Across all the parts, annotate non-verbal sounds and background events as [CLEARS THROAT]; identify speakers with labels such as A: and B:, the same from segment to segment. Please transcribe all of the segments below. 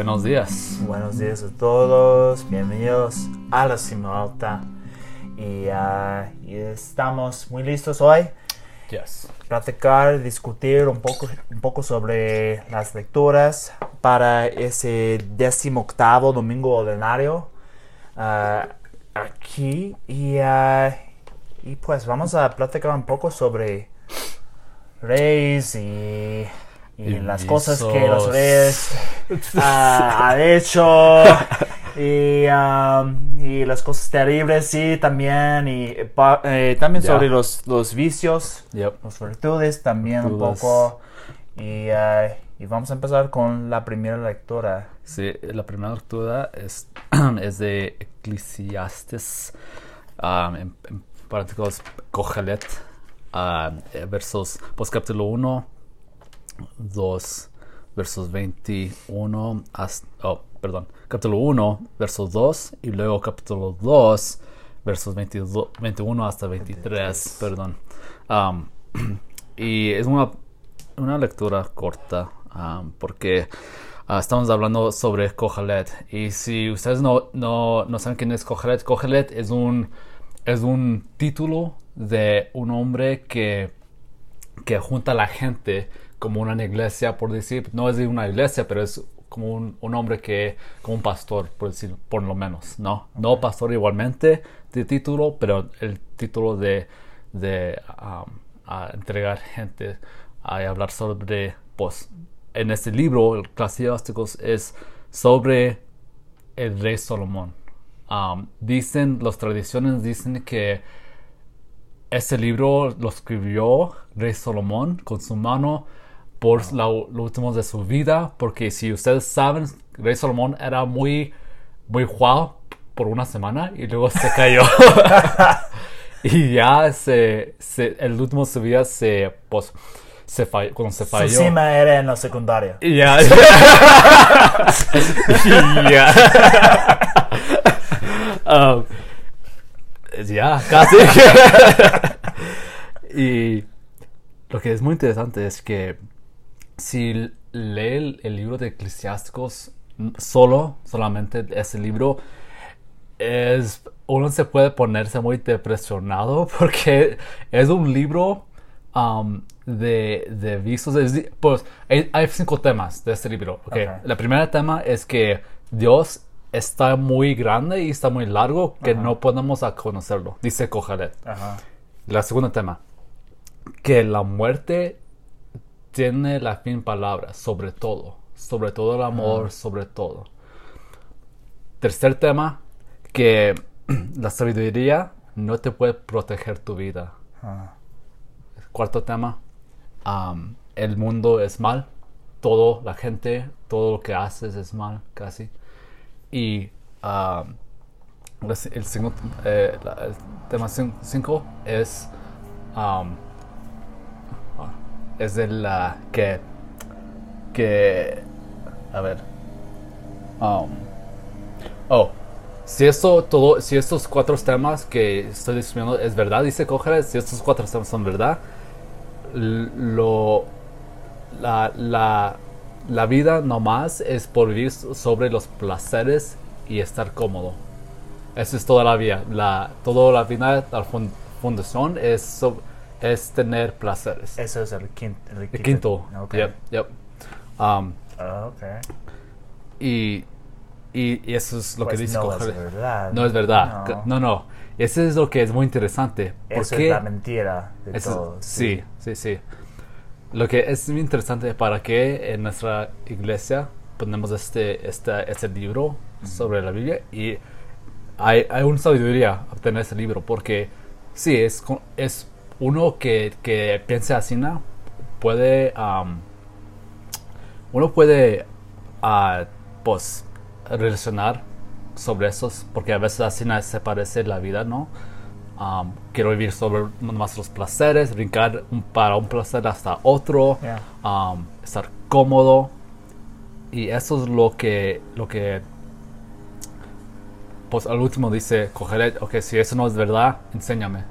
A: Buenos días.
B: Buenos días a todos, bienvenidos a la Cima Alta. Y, ah, y estamos muy listos hoy
A: Yes.
B: platicar, discutir un poco, un poco sobre las lecturas para ese décimo octavo domingo ordinario ah, aquí. Y, ah, y pues vamos a platicar un poco sobre reyes y, y las cosas que los
A: visos.
B: reyes [LAUGHS] ah, han hecho. Y, um, y las cosas terribles, sí, también. Y pa- eh, también
A: Ya.
B: sobre los, los vicios
A: Yep.
B: las virtudes también un
A: Virtudes.
B: poco. Y, eh, y vamos a empezar con la primera lectura.
A: Sí, la primera lectura es, [CLEARS THROAT] es de Eclesiastes, um, en, en partículas Cogelet, eh, versos, pues capítulo 1, 2, versos 21, hasta, oh, perdón, capítulo 1, versos 2, y luego capítulo 2, versos 22, 21 hasta 23, perdón. Um, [CLEARS THROAT] y es una, una lectura corta, um, porque ah, estamos hablando sobre Kohelet. Y si ustedes no, no, no saben quién es Kohelet, Kohelet es un, es un título de un hombre que que junta a la gente como una iglesia, por decir, no es de una iglesia, pero es como un, un hombre que, como un pastor, por decir, por lo menos, ¿no? No pastor igualmente de título, pero el título de, de um, a entregar gente a hablar sobre, pues, en este libro, el Eclesiásticos, es sobre el rey Salomón. Um, dicen, las tradiciones dicen que este libro lo escribió Rey Salomón con su mano por lo último de su vida, porque si ustedes saben, Rey Salomón era muy, muy guau por una semana y luego se cayó. [LAUGHS] y ya se, se- el último de su vida se, pues, se falló, cuando se
B: Su
A: falló.
B: cima era en la secundaria.
A: Ya. [LAUGHS] [LAUGHS] Ya. Um, ya, casi. y lo que es muy interesante es que si lee el, el libro de Eclesiásticos solo, solamente ese libro, es, uno se puede ponerse muy depresionado [LAUGHS] porque es un libro um, de, de visos. di- pues hay, hay cinco temas de este libro. ok.
B: Ok.
A: La primera tema es que Dios está muy grande y está muy largo que no podemos conocerlo, dice Kohelet.
B: Ajá.
A: La segunda tema, que la muerte tiene la fin palabra sobre todo, sobre todo el amor, sobre todo. Tercer tema, que [CLEARS THROAT] la sabiduría no te puede proteger tu vida.
B: Ah.
A: Cuarto tema, el mundo es mal, todo, la gente, todo lo que haces es mal, casi. Y el, eh, el tema 5 es, es de la que, que, a ver, um, oh, si esto todo, si estos cuatro temas que estoy diciendo es verdad, dice Cogelet, si estos cuatro temas son verdad, lo, la, la, la vida nomás es por vivir sobre los placeres y estar cómodo. Eso es toda la vida. La, toda la vida, la fun- fundación es, so- es tener placeres.
B: Eso es el quinto. El
A: El quinto.
B: Ok.
A: Yep, yep. Um,
B: Ah, ok.
A: y, y, y eso es lo
B: Pues
A: que dice
B: no es verdad.
A: No es verdad.
B: No.
A: No, no. Eso es lo que es muy interesante. ¿Por
B: Eso es la mentira de
A: Eso-
B: todo.
A: sí, sí, sí. Lo que es muy interesante para que en nuestra iglesia ponemos este, este, este libro sobre la Biblia y hay, hay una sabiduría obtener ese libro porque sí, es, es uno que, que piense así, ¿no? puede, uno puede, ah, pues, relacionar sobre esos, porque a veces así na- se parece la vida, ¿no? Um, quiero vivir sobre más los placeres, brincar para un placer hasta otro,
B: Yeah.
A: um, estar cómodo. Y eso es lo que, lo que, pues al último dice, cogeré, ok, si eso no es verdad, enséñame.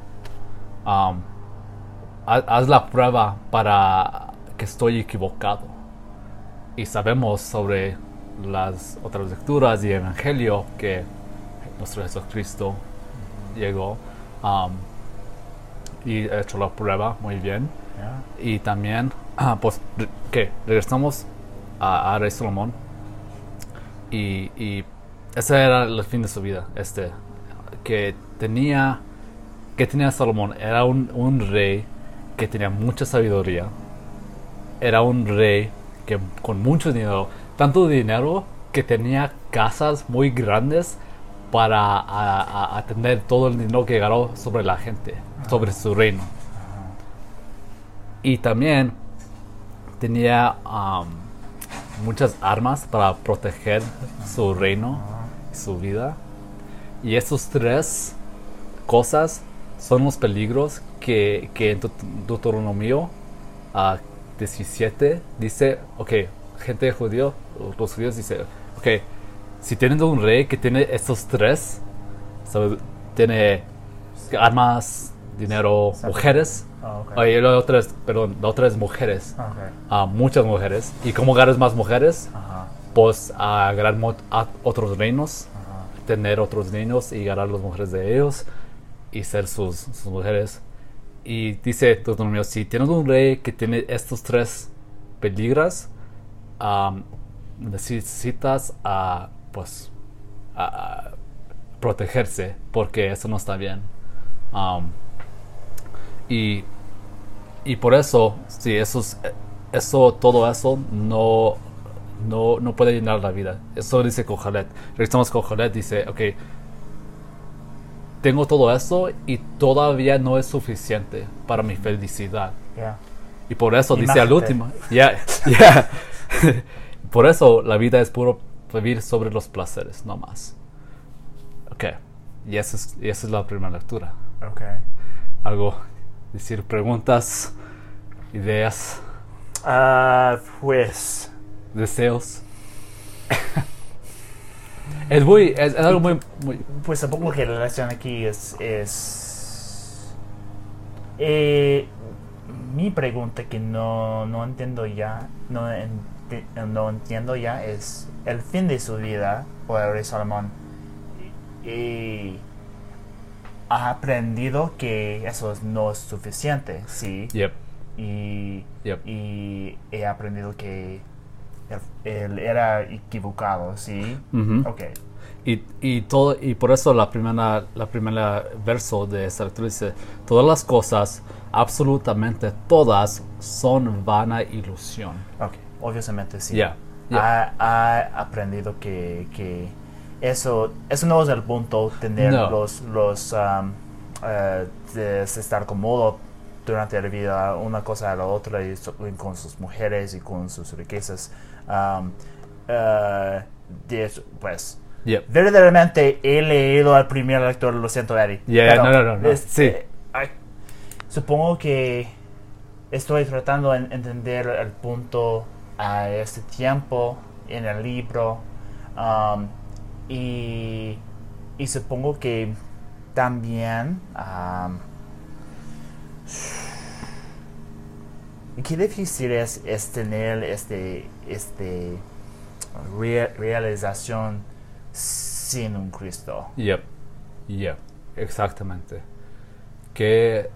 A: Um, haz, la prueba para que estoy equivocado. Y sabemos sobre las otras lecturas y Evangelio que nuestro Jesucristo llegó um, y ha hecho la prueba muy bien.
B: Yeah.
A: Y también, ah, pues, ¿qué? Regresamos a, a Rey Salomón. Y, y ese era el fin de su vida. Este, que tenía, que tenía Salomón. Era un, un rey que tenía mucha sabiduría. Era un rey que con mucho dinero. Tanto dinero que tenía casas muy grandes para a- a- atender todo el dinero que ganó sobre la gente, sobre su reino y también tenía um, muchas armas para proteger su reino, su vida. Y esos tres cosas son los peligros que, que en Deut- Deuteronomio ah, 17 dice, ok, gente judío, los judíos dice, ok, si tienen un rey que tiene estos tres, sabe, tiene armas, dinero, mujeres,
B: Oh, ok.
A: Oye, la otra es, perdón, la otra es mujeres. Ah, muchas mujeres. ¿Y cómo ganas más mujeres? Pues a ganar a otros reinos, tener otros reinos y ganar las mujeres de ellos y ser sus, sus mujeres. Y dice Deuteronomio, si tienes un rey que tiene estos tres peligros, necesitas a, pues, a- a protegerse porque eso no está bien. Y, y por eso, sí, eso, es- eso, todo eso no, no, no puede llenar la vida. Eso dice Kohelet. Regresamos a Kohelet, dice, ok, tengo todo eso y todavía no es suficiente para mi felicidad.
B: Yeah.
A: Y por eso dice al último, ya. [LAUGHS] [LAUGHS] por eso la vida es puro vivir sobre los placeres, no más. Ok, y esa es, y esa es la primera lectura.
B: Ok.
A: Algo, decir preguntas, ideas,
B: Ah, pues.
A: deseos. [LAUGHS] es muy, es, es algo muy, muy,
B: Pues tampoco que la relación aquí es. es eh, mi pregunta que no, no entiendo ya. No, enti- no entiendo ya es el fin de su vida por el rey Salomón. Y ha aprendido que eso es- no es suficiente, sí.
A: yep,
B: Y,
A: Yep.
B: y he aprendido que era equivocado, sí.
A: ujú.
B: Ok.
A: Y, y todo y por eso la primera la primera verso de esta lectura dice todas las cosas absolutamente todas son vana ilusión
B: Ok, obviamente sí.
A: Ya, ya.
B: Ha, ha aprendido que, que eso, eso no es el punto, tener
A: No.
B: los, los um, eh, de estar cómodo durante la vida, una cosa a la otra, y so- y con sus mujeres y con sus riquezas. Um, eh, de pues,
A: Yep.
B: verdaderamente he leído al primer lector, lo siento, Eddie. Pero,
A: no, no, no, no,
B: es-
A: sí.
B: eh, ay, supongo que estoy tratando de en- entender el punto a este tiempo en el libro um, y, y supongo que también um, qué difícil es, es tener este, este rea- realización sin un Cristo.
A: Yep. Yep. Exactamente. Qué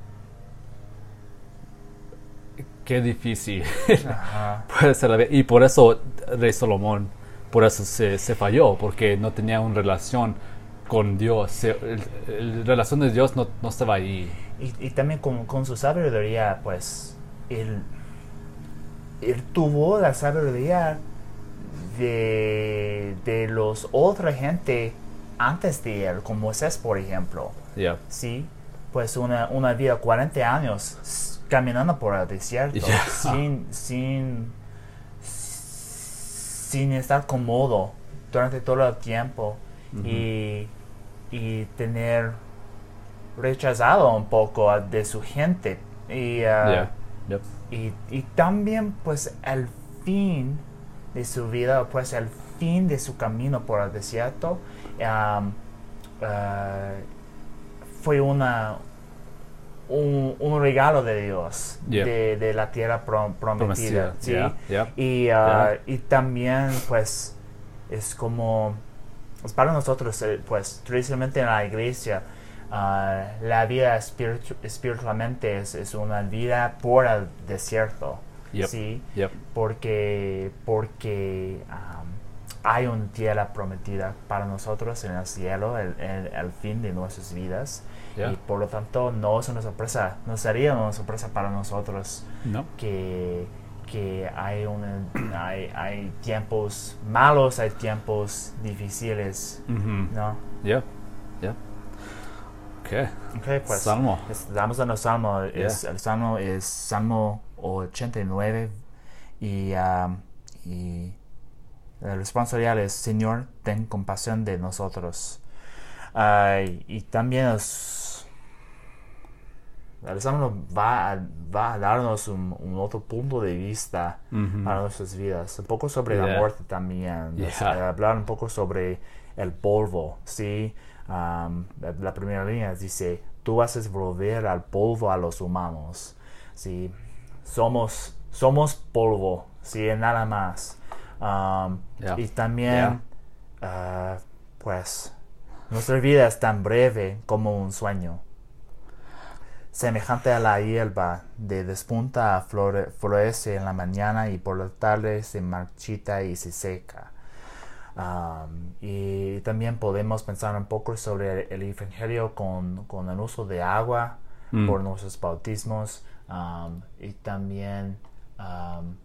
A: qué difícil
B: Ajá. [LAUGHS]
A: puede ser la vida. Y por eso Rey Salomón, por eso se, se falló, porque no tenía una relación con Dios. La relación de Dios no, no estaba ahí.
B: Y, y también con, con su sabiduría, pues, él, él tuvo la sabiduría de, de los otra gente antes de él, como Moisés, por ejemplo. Sí, pues una, una vida 40 años caminando por el desierto,
A: Yeah.
B: sin, sin, sin estar cómodo durante todo el tiempo y, y tener rechazado un poco de su gente. Y, ah,
A: Yeah. Yep.
B: y, y también pues el fin de su vida, pues el fin de su camino por el desierto um, ah, fue una un, un regalo de Dios de, de la tierra pro- prometida. ¿sí?
A: Yeah. Yeah.
B: Y, ah, y también pues es como, es para nosotros, eh, pues tradicionalmente en la iglesia, ah, la vida espiritu- espiritualmente es, es una vida por el desierto.
A: Yep.
B: ¿sí?
A: Yep.
B: porque porque am, hay una tierra prometida para nosotros en el cielo el, el- el fin de nuestras vidas
A: Yeah.
B: y por lo tanto no es una sorpresa no sería una sorpresa para nosotros
A: No.
B: que que hay una hay, hay tiempos malos hay tiempos difíciles no.
A: Yeah. Okay.
B: Ok, pues
A: Salmo.
B: Estamos en el Salmo. es- el Salmo es Salmo 89 y, um, y el responsorial es Señor, ten compasión de nosotros. Y también es, el Salmo va a, va a darnos un, un otro punto de vista para nuestras vidas. Un poco sobre la muerte también.
A: Yeah.
B: O sea, hablar un poco sobre el polvo, ¿sí? Um, la, primera línea dice, tú haces volver al polvo a los humanos, ¿sí? Somos, somos polvo, ¿sí? Nada más. Um,
A: Yeah.
B: Y también, ah, pues, nuestra vida es tan breve como un sueño semejante a la hierba, de despunta a flore- florece en la mañana y por la tarde se marchita y se seca. Um, y también podemos pensar un poco sobre el Evangelio con, con el uso de agua
A: Mm.
B: por nuestros bautismos um, y también um,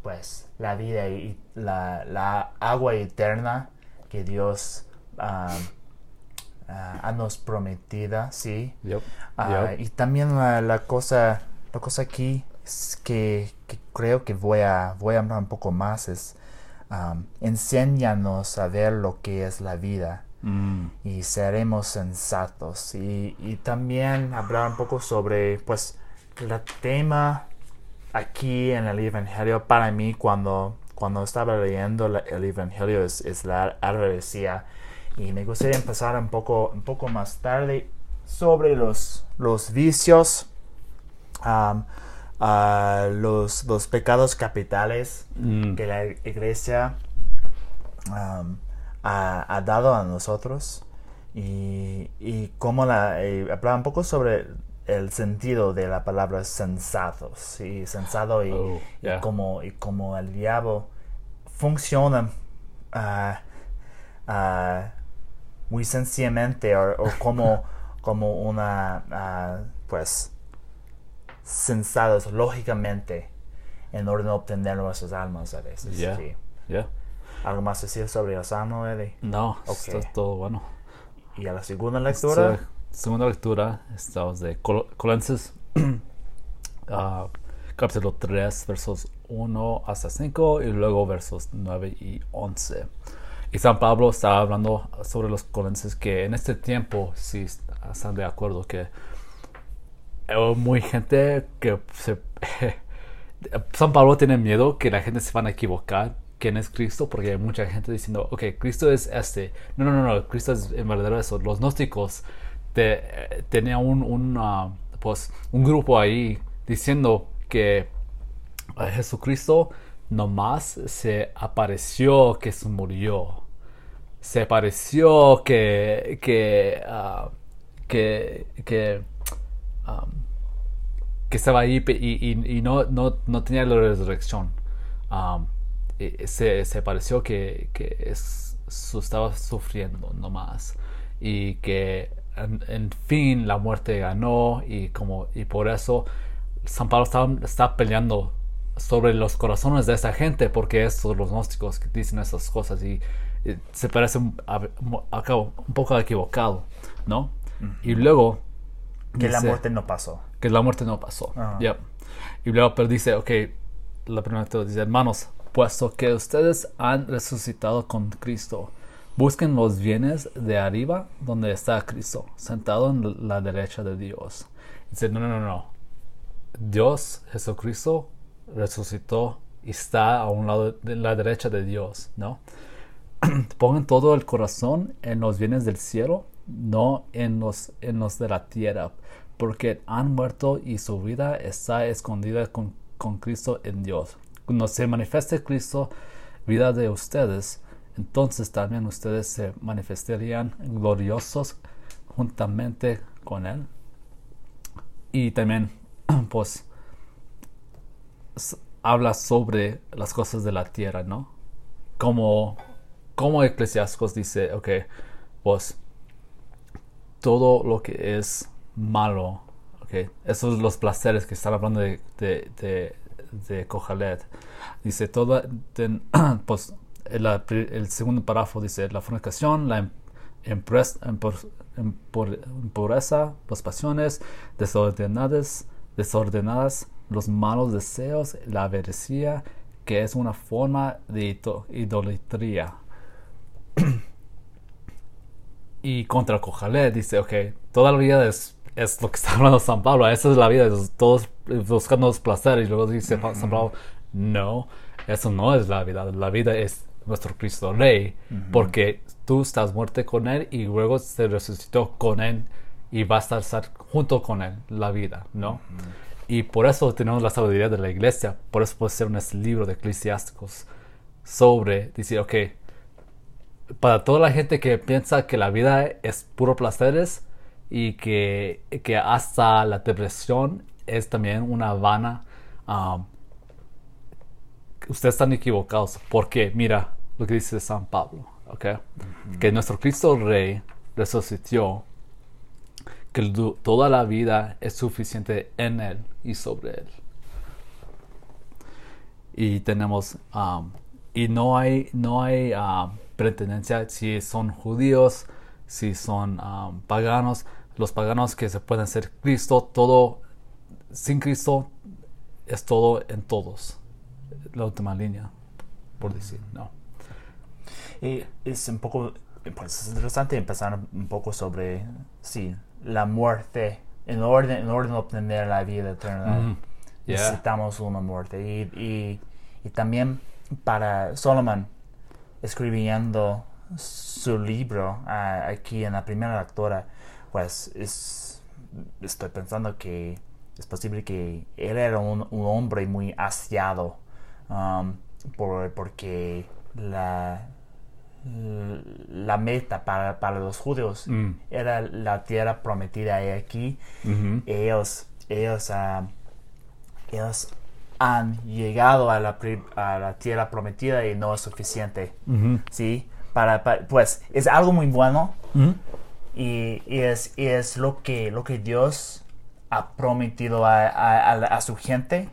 B: pues la vida y la, la agua eterna que Dios ah, ha nos prometida, sí.
A: Yep.
B: Ah,
A: Yep.
B: Y también la, la cosa, la cosa aquí es que, que creo que voy a, voy a hablar un poco más es um, enséñanos a ver lo que es la vida
A: Mm.
B: y seremos sensatos y, y también hablar un poco sobre pues el tema aquí en el Evangelio para mí cuando, cuando estaba leyendo la- el Evangelio es, es la advertencia y me gustaría empezar un poco, un poco más tarde sobre los, los vicios, um, ah, los, los pecados capitales
A: Mm.
B: que la iglesia um, ha, ha dado a nosotros y, y cómo la, y hablar un poco sobre el sentido de la palabra sensatos y sensato y,
A: Oh,
B: y cómo el diablo funciona ah, ah, muy sencillamente o, o como, como una ah, pues sensados lógicamente en orden a obtener nuestras almas a veces.
A: Yeah.
B: sí.
A: Yeah.
B: ¿Algo más decir sobre el Salmo, Eddie?
A: No,
B: Ok.
A: esto es todo bueno.
B: Y a la segunda lectura.
A: Esta segunda lectura estamos de Col- Colosenses [CLEARS THROAT] ah, capítulo 3 versos 1 hasta 5 y luego versos 9 y 11. Y San Pablo estaba hablando sobre los colenses que en este tiempo sí están de acuerdo que muy gente que se [LAUGHS] San Pablo tiene miedo que la gente se van a equivocar quién es Cristo porque hay mucha gente diciendo ok Cristo es este no no no Cristo es en verdadero eso. Los gnósticos te, eh, tenía un un, ah, pues un grupo ahí diciendo que a Jesucristo nomás se apareció que se murió. Se pareció que que ah, que que um, que estaba ahí y, y- y no, no, no tenía la resurrección. Um, y se, se pareció que, que es, estaba sufriendo nomás y que en, en fin la muerte ganó y como y por eso San Pablo está, está peleando sobre los corazones de esa gente porque es los gnósticos que dicen esas cosas y, y se parece un, a- a cabo, un poco equivocado, ¿no? Y luego
B: que la muerte no pasó.
A: Que la muerte no pasó. Yep. Y luego, pero dice, ok, la primera lectura dice, hermanos, puesto que ustedes han resucitado con Cristo, busquen los bienes de arriba donde está Cristo, sentado en la derecha de Dios. Dice, no, no, no, no. Dios, Jesucristo, resucitó y está a un lado de la derecha de Dios, ¿no? [CLEARS THROAT] Pongan todo el corazón en los bienes del cielo, no en los, en los de la tierra, porque han muerto y su vida está escondida con, con Cristo en Dios. Cuando se manifieste Cristo, vida de ustedes, entonces también ustedes se manifestarían gloriosos juntamente con Él. Y también, [CLEARS THROAT] pues, habla sobre las cosas de la tierra, ¿no? Como, como Eclesiásticos dice, ok, pues, todo lo que es malo, ok, esos son los placeres que están hablando de, de, Kohalet. Dice, todo, [CLEARS THROAT] pues, el, segundo párrafo dice, la fornicación, la impureza, las pasiones desordenadas, desordenadas, los malos deseos, la avaricia, que es una forma de idolatría. [CLEARS THROAT] y contra Kojalé dice, ok, toda la vida es, es, lo que está hablando San Pablo, esa es la vida, todos buscando los placeres, y luego dice San Pablo, no, eso no es la vida, la vida es nuestro Cristo Rey, porque tú estás muerto con Él y luego se resucitó con Él y va a estar junto con Él la vida, ¿no? Y por eso tenemos la sabiduría de la iglesia, por eso puede ser un libro de eclesiásticos sobre decir, ok, para toda la gente que piensa que la vida es puro placeres y que, que hasta la depresión es también una vana um, ustedes están equivocados. Porque, mira lo que dice San Pablo, ¿ok? Que nuestro Cristo Rey resucitó, que toda la vida es suficiente en Él y sobre Él. Y tenemos, um, y no hay, no hay um, pretendencia si son judíos, si son paganos, los paganos que se pueden ser Cristo, todo, sin Cristo es todo en todos la última línea, por decir, ¿no?
B: Y es un poco, pues es interesante empezar un poco sobre, sí, la muerte. En orden, en orden de obtener la vida eterna, necesitamos una muerte. Y, y, también para Solomon, escribiendo su libro ah, aquí en la primera lectura, pues es, estoy pensando que es posible que él era un, un hombre muy asiado Um, por, porque la, la meta para, para los judíos mm. era la tierra prometida aquí. Ellos, ellos, uh, ellos han llegado a la, a la, tierra prometida y no es suficiente. ¿sí? Para, pues es algo muy bueno y, y, es, y es lo que, lo que Dios ha prometido a, a, a su gente,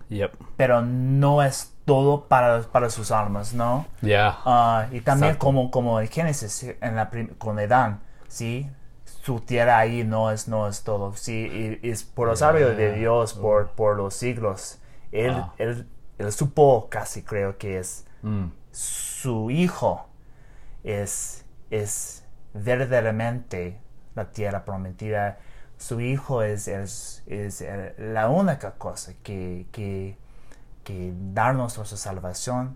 B: pero no es todo para, para sus almas, ¿no?
A: Ya.
B: Ah, y también como, como en Génesis, en la con Edán, ¿sí? Su tierra ahí no es, no es todo, ¿sí? Y, es por los sabios de Dios por, por los siglos. Él, ah. él, él, supo casi, creo que es mm. su hijo es, es verdaderamente la tierra prometida. Su hijo es, es, es la única cosa que, que que darnos nuestra salvación,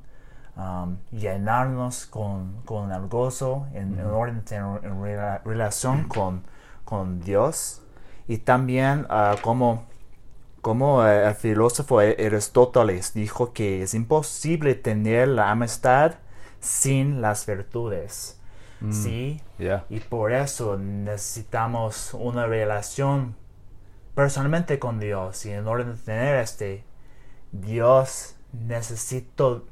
B: um, llenarnos con, con, el gozo en, orden en relación con, con, Dios y también uh, como, como eh, el filósofo Aristóteles dijo que es imposible tener la amistad sin las virtudes. Mm, ¿Sí? Y por eso necesitamos una relación personalmente con Dios y en orden de tener este Dios necesito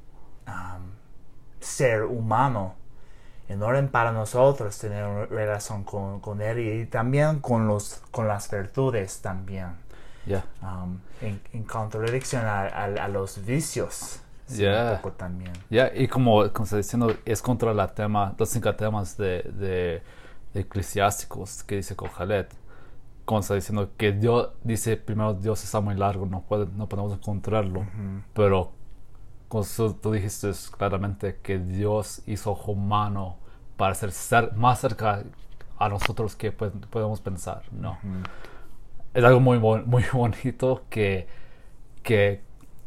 B: ser humano en orden para nosotros tener relación con, Él y también con, los, con las virtudes también. en, contradicción a, los vicios.
A: Ya.
B: también.
A: y como, como está diciendo, es contra la tema, los cinco temas de, de, eclesiásticos que dice Kohalet está diciendo que Dios dice primero Dios está muy largo, no, puede, no podemos encontrarlo, pero como tú dijiste claramente que Dios hizo humano para ser, más cerca a nosotros que podemos pensar, ¿no? Es algo muy, muy [LAUGHS] bonito que, que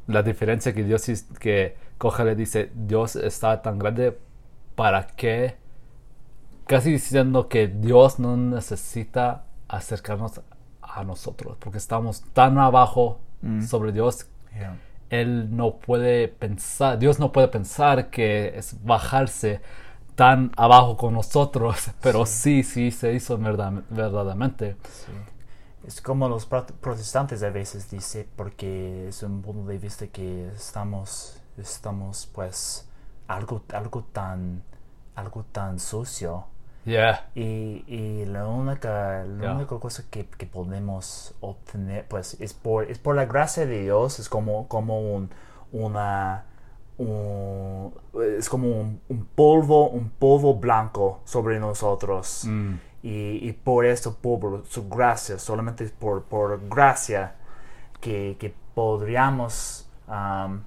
A: la diferencia que Dios que le dice Dios está tan grande para que casi diciendo que Dios no necesita acercarnos a nosotros, porque estamos tan abajo mm. sobre Dios. Él no puede pensar, Dios no puede pensar que es bajarse tan abajo con nosotros, [LAUGHS] pero sí, sí, se hizo verdad, verdaderamente.
B: Sí. Es como los pro- protestantes a veces dicen, porque es un punto de vista que estamos, estamos pues, algo, algo tan, algo tan sucio.
A: Yeah,
B: Y, y la única, la única cosa que, que podemos obtener, pues, es por, es por la gracia de Dios, es como, como un, una, un- es como un, un polvo, un polvo blanco sobre nosotros.
A: Mm.
B: Y, y por eso, por su gracia, solamente por, por gracia, que, que podríamos um,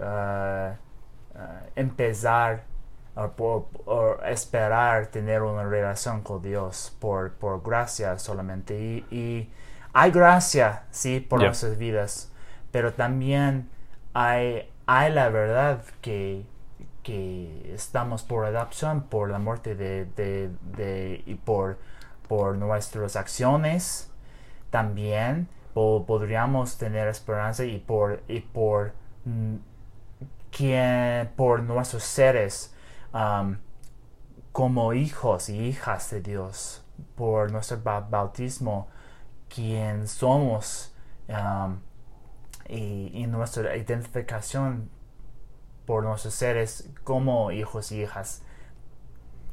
B: ah, ah, empezar o por, o esperar tener una relación con Dios por, por gracia solamente. Y, y hay gracia, sí, por
A: Yeah.
B: nuestras vidas, pero también hay, hay la verdad que, que estamos por adopción, por la muerte de, de, y por, por nuestras acciones. También po- podríamos tener esperanza y por, y por mm, quien, por nuestros seres como hijos y hijas de Dios, por nuestro ba- bautismo, quien somos y, y nuestra identificación por nuestros seres como hijos y hijas,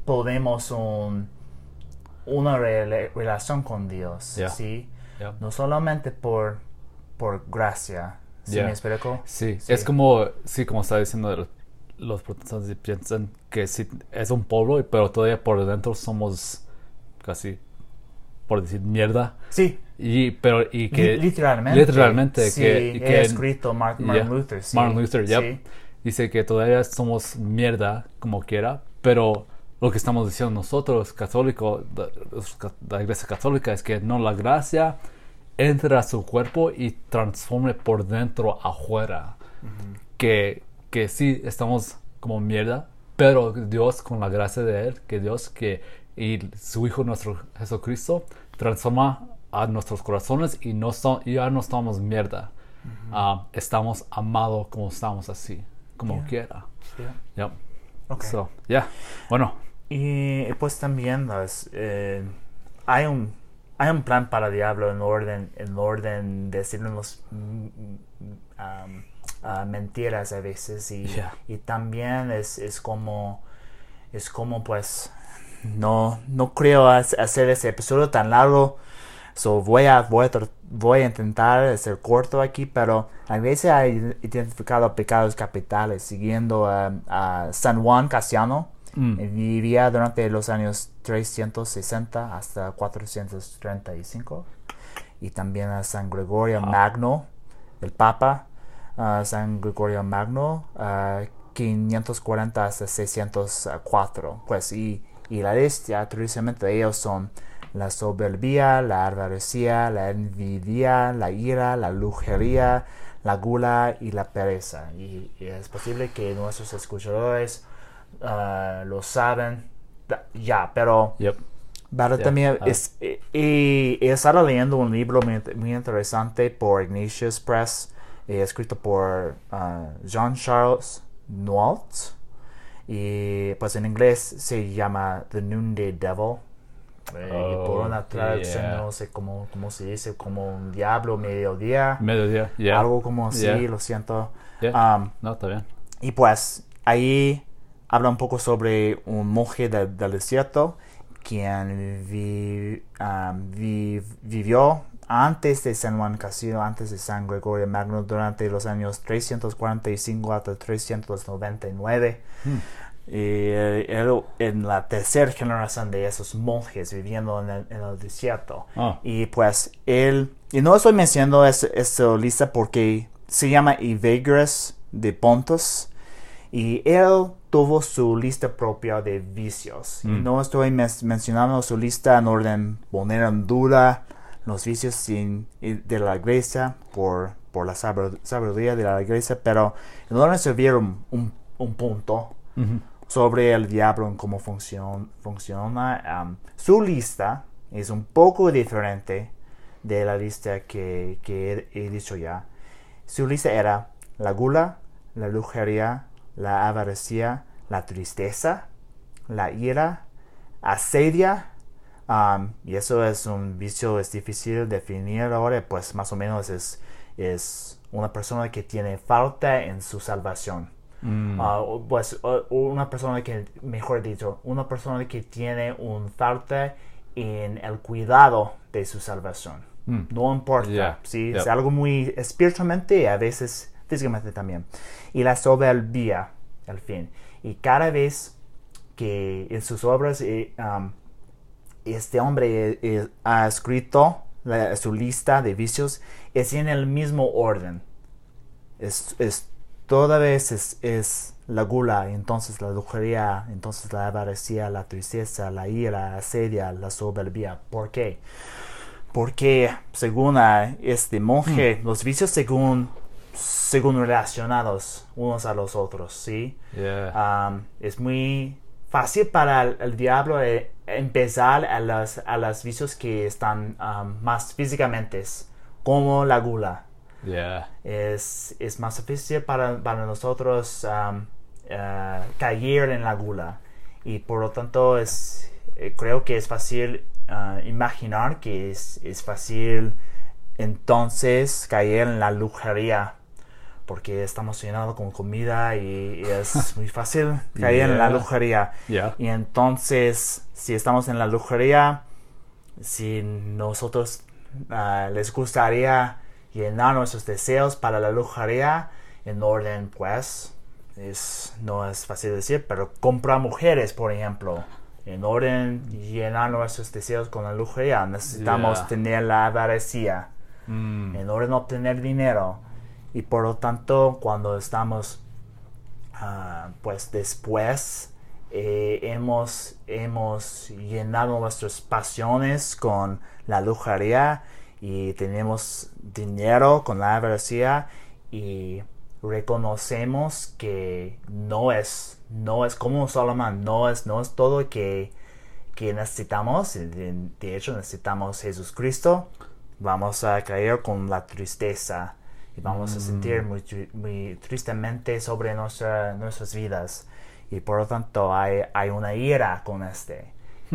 B: podemos un, una rela- relación con Dios,
A: Yeah.
B: ¿sí?
A: yeah.
B: No solamente por, por gracia, ¿sí
A: Yeah.
B: me explico?
A: Sí,
B: Sí.
A: es como, sí, como estaba diciendo, el- los protestantes piensan que sí es un pueblo, pero todavía por dentro somos casi, por decir, mierda.
B: Sí,
A: Y, pero, y que...
B: Li- literalmente.
A: literalmente,
B: Sí,
A: que-
B: he
A: que-
B: escrito Mar- Martin. Luther.
A: Martin Luther, yep.
B: sí.
A: Dice que todavía somos mierda, como quiera, pero lo que estamos diciendo nosotros, católicos, la, iglesia católica, es que no, la gracia entra a su cuerpo y transforme por dentro afuera. que, que sí estamos como mierda, pero Dios, con la gracia de Él, que Dios que y su Hijo nuestro Jesucristo transforma a nuestros corazones y no ya no estamos mierda. Ah, estamos amados como estamos así, como
B: Yeah.
A: quiera.
B: Yeah.
A: Yep.
B: Ok.
A: So, yeah. Bueno,
B: Y pues también las, eh, hay un hay un plan para diablo en orden en orden de decirnos um, ah, mentiras a veces y,
A: Yeah.
B: y también es, es como es como pues no no creo hac- hacer ese episodio tan largo so voy a voy a, tr- voy a intentar ser corto aquí pero a veces ha identificado pecados capitales siguiendo a, a San Juan Casiano
A: mm,
B: Vivía durante los años 360 hasta 435. Y también a San Gregorio
A: Ah.
B: Magno, el Papa. San Gregorio Magno, ah, 540 hasta 604. Pues, y, y la lista, tradicionalmente ellos son la soberbia, la avaricia, la envidia, la ira, la lujería, la gula y la pereza. Y, y es posible que nuestros escuchadores ah, lo saben ya, pero,
A: yep.
B: pero también es, y, y he estado leyendo un libro muy, muy interesante por Ignatius Press, eh, escrito por ah, Jean Charles Nault, y pues en inglés se llama The Noonday Devil. Eh, y por
A: Oh,
B: una traducción,
A: yeah.
B: no sé cómo, cómo se dice, como un diablo mediodía,
A: Mediodía, yeah.
B: algo como así,
A: Yeah.
B: lo siento. Um,
A: no, está bien.
B: y pues ahí habla un poco sobre un monje de- del desierto quien vi- um, vi- vivió antes de San Juan Casino, antes de San Gregorio Magno, durante los años 345 hasta 399.
A: Hmm.
B: Y eh, él en la tercera generación de esos monjes viviendo en el, en el desierto.
A: Oh,
B: Y pues él, y no estoy mencionando esta esta lista porque se llama Evagrius de Pontus y él tuvo su lista propia de vicios. Y
A: Mm.
B: no estoy mes- mencionando su lista en orden poner en duda los vicios sin- y de la iglesia por, por la sabiduría de la iglesia, pero en orden de servir un, un- un punto
A: ujú.
B: Sobre el diablo en cómo funcion- funciona. su lista es un poco diferente de la lista que, que he, dicho ya. Su lista era la gula, la lujería, la avaricia, la tristeza, la ira, asedia, um, y eso es un vicio, es difícil definir ahora, pues más o menos es, es una persona que tiene falta en su salvación.
A: Mm.
B: O, pues o una persona que, mejor dicho, una persona que tiene un falta en el cuidado de su salvación.
A: Mm.
B: No importa,
A: Yeah,
B: ¿sí?
A: yep.
B: Es algo muy espiritualmente y a veces físicamente también. Y la soberbia, al fin. Y cada vez que en sus obras um, este hombre eh, eh, ha escrito la- su lista de vicios, es en el mismo orden. Es, es- toda vez es, es la gula, entonces la lujuria, entonces la avaricia, la tristeza, la ira, la asedia, la soberbia. ¿Por qué? Porque según ah, este monje, los vicios según, según relacionados unos a los otros, ¿sí?
A: Yeah.
B: Um, es muy fácil para el, el diablo eh, empezar a los, a los vicios que están um, más físicamente, como la gula.
A: Yeah.
B: Es, es más difícil para, para nosotros um, eh, caer en la gula. Y por lo tanto es, eh, creo que es fácil ah, imaginar que es, es fácil entonces caer en la lujuria. Porque estamos llenados con comida y, y es [LAUGHS] muy fácil caer en la.
A: Yeah.
B: Y entonces, si estamos en la lujuria, si nosotros ah, les gustaría llenar nuestros deseos para la lujuria en orden, pues, es, no es fácil decir, pero comprar mujeres, por ejemplo. En orden llenar nuestros deseos con la lujuria, necesitamos
A: Yeah.
B: tener la avaricia
A: Mm.
B: en orden de obtener dinero y por lo tanto cuando estamos ah, pues después eh, hemos hemos llenado nuestras pasiones con la lujuria y tenemos dinero con la avaricia y reconocemos que no es no es como Solomon no es no es todo que que necesitamos. De, de hecho necesitamos Jesucristo vamos a caer con la tristeza y vamos a sentir muy, tri- muy tristemente sobre nuestra- nuestras vidas. Y por lo tanto hay, hay una ira con este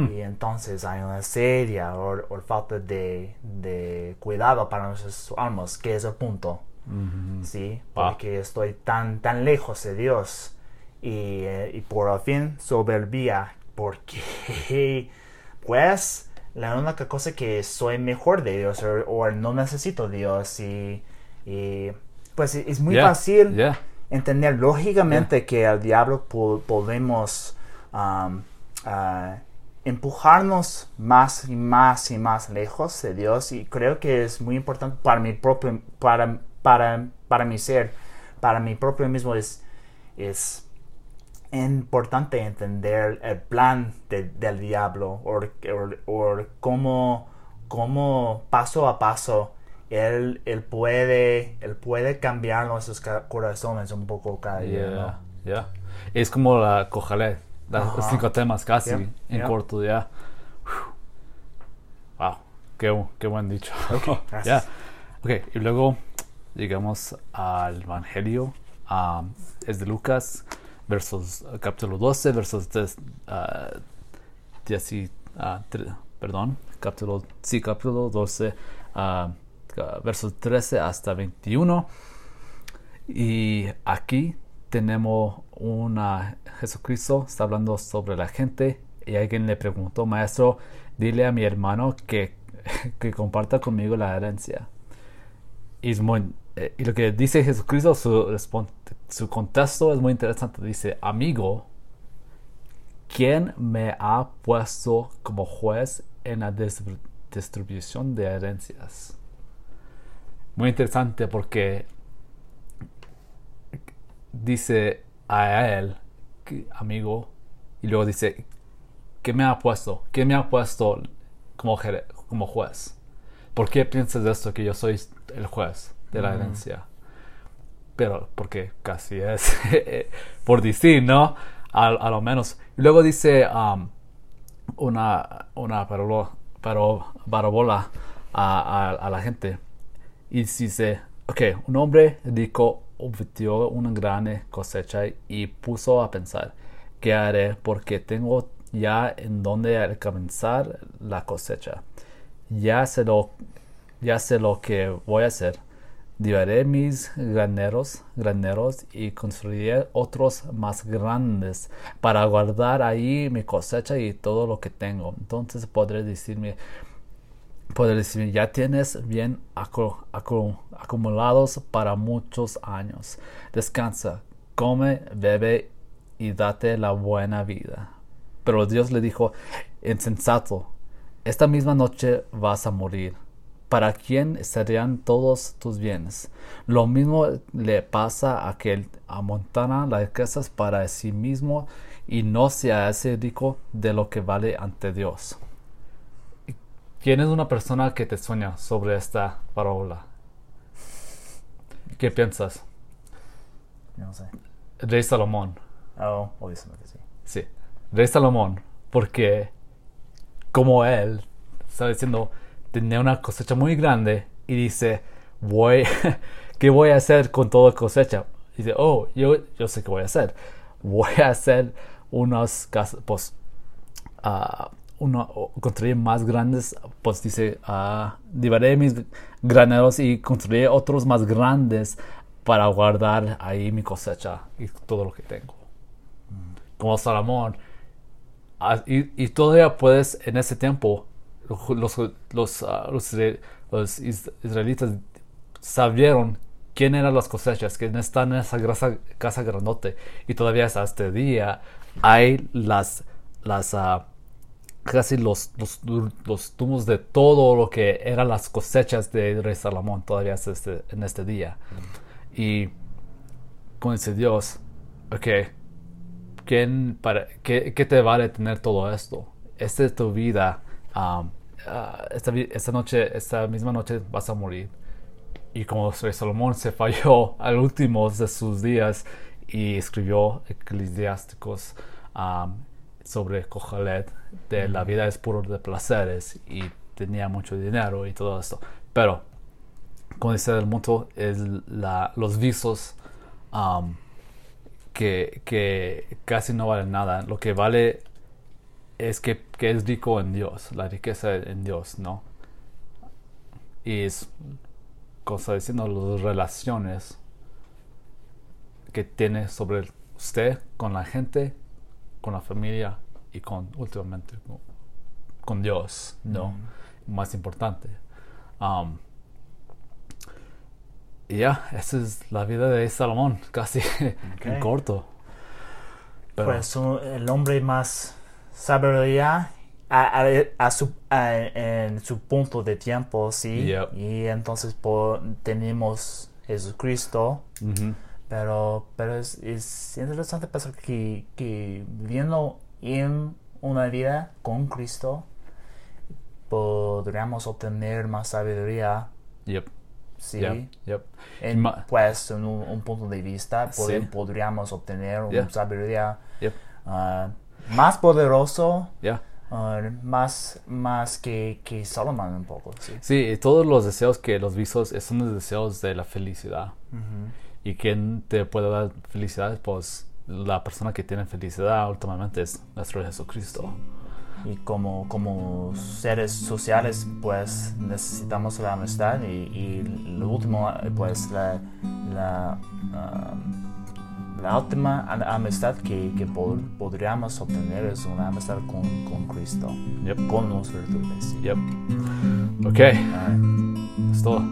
B: y entonces hay una seria o, o falta de, de cuidado para nuestras almas que es el punto
A: Mhm.
B: sí
A: Wow.
B: porque estoy tan tan lejos de Dios y, eh, y por fin soberbia porque [LAUGHS] pues la única cosa que soy mejor de Dios o, o no necesito Dios y, y, pues es muy
A: Yeah.
B: fácil
A: Yeah.
B: entender lógicamente que al diablo po- podemos um, ah, empujarnos más y más y más lejos de Dios y creo que es muy importante para mi propio para para para mi ser para mi propio mismo es es importante entender el plan de- del diablo o, cómo, cómo paso a paso él, él puede él puede cambiar nuestros corazones un poco cada.
A: Es como la cojalé.
B: Ajá.
A: cinco temas casi
B: Yeah,
A: en
B: yeah.
A: corto, ya. Wow. Qué, qué buen dicho. [LAUGHS]
B: gracias.
A: Ya. Ok, y luego llegamos al Evangelio. um, es de Lucas, versos, capítulo 12, versos 3, 10 y, tre- perdón, capítulo, sí, capítulo 12, ah, versos 13 hasta 21. Y aquí tenemos una Jesucristo está hablando sobre la gente y alguien le preguntó, maestro, dile a mi hermano que, [LAUGHS] que comparta conmigo la herencia. Y, es muy- eh, y lo que dice Jesucristo, su, su contexto es muy interesante. Dice, amigo, ¿quién me ha puesto como juez en la distrib- distribución de herencias? Muy interesante porque dice a él, amigo, y luego dice, ¿qué me ha puesto? ¿Quién me ha puesto como, juez? ¿Por qué piensas de esto que yo soy el juez de la herencia? Pero porque casi es [LAUGHS] por decir, ¿no? A, a lo menos. Luego dice um, una, una parábola, paro- parábola a, a- a la gente. Y dice, ok, un hombre rico obtuvo una gran cosecha y puso a pensar, qué haré porque tengo ya en donde alcanzar la cosecha. Ya sé lo, ya sé lo que voy a hacer. Dividiré mis graneros, graneros y construiré otros más grandes para guardar ahí mi cosecha y todo lo que tengo. Entonces podré decirme, decirme, ya tienes bien acu- acu- acumulados para muchos años. Descansa, come, bebe y date la buena vida. Pero Dios le dijo, insensato, esta misma noche vas a morir. ¿Para quién serían todos tus bienes? Lo mismo le pasa a aquel amontona las riquezas para sí mismo y no se hace rico de lo que vale ante Dios. ¿Quién es una persona que te sueña sobre esta parábola? ¿Qué piensas?
B: No sé.
A: Rey Salomón.
B: Oh, obviamente sí.
A: Sí, Rey Salomón, porque como él está diciendo, tenía una cosecha muy grande y dice, voy, [LAUGHS] ¿qué voy a hacer con toda cosecha? Dice, oh, yo, yo sé qué voy a hacer. Voy a hacer unos casas, pues, ah, uno, o construir más grandes, pues dice, ah, dividiré mis graneros y construiré otros más grandes para guardar ahí mi cosecha y todo lo que tengo como Salomón. Ah, Y, y todavía puedes, en ese tiempo, los, los, ah, los, isra- los is- israelitas sabieron quién eran las cosechas, que están en esa grasa- casa grandote. Y todavía hasta este día hay las, las ah, casi los, los, los tumos de todo lo que eran las cosechas de rey Salomón todavía este, en este día. Y como dice Dios, ok, ¿quién para, qué, qué te vale tener todo esto? Esta es tu vida. um, ah, esta, esta noche, esta misma noche vas a morir. Y como rey Salomón se falló [LAUGHS] al último de sus días y escribió eclesiásticos um, sobre Cogelet, de la vida es puro de placeres y tenía mucho dinero y todo esto. Pero, como dice el mundo, es la, los visos um, que, que casi no valen nada. Lo que vale es que, que es rico en Dios, la riqueza en Dios, ¿no? Y es, como está diciendo, las relaciones que tiene sobre usted con la gente, con la familia y con, últimamente, con, con Dios, ¿no? Más importante. Um, y ya, esa es la vida de Salomón, [LAUGHS] casi en corto. Pero,
B: Pues el hombre más sabiduría a, a- a su, a- en su punto de tiempo, sí.
A: Yep.
B: Y entonces po- tenemos Jesucristo.
A: ujú,
B: Pero, pero es, es interesante pensar que, que viviendo en una vida con Cristo podríamos obtener más sabiduría,
A: yep,
B: sí.
A: yep, yep.
B: En, pues en un, un punto de vista pod-
A: Sí.
B: podríamos obtener una sabiduría ah, más poderoso, ah, más, más que, que Solomon un poco, sí.
A: Sí, todos los deseos que los visos son los deseos de la felicidad. ¿Y quién te puede dar felicidad? Pues la persona que tiene felicidad últimamente es nuestro Jesucristo.
B: Y como, como seres sociales, pues necesitamos la amistad y, y lo último, pues la, la, ah, la última amistad que, que po- podríamos obtener es una amistad con, con Cristo,
A: Yep,
B: con las virtudes.
A: yep. Ok, es todo.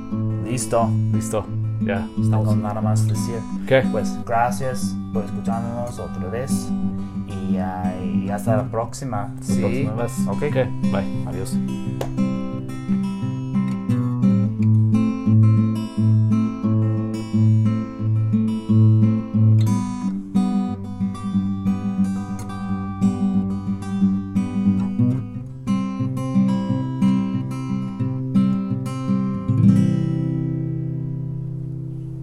B: listo,
A: Listo. Ya,
B: no
A: estamos.
B: nada más decir.
A: Ok,
B: Pues gracias por escucharnos otra vez y, ah, y hasta la próxima. Sí.
A: Ok, bye.
B: Adiós.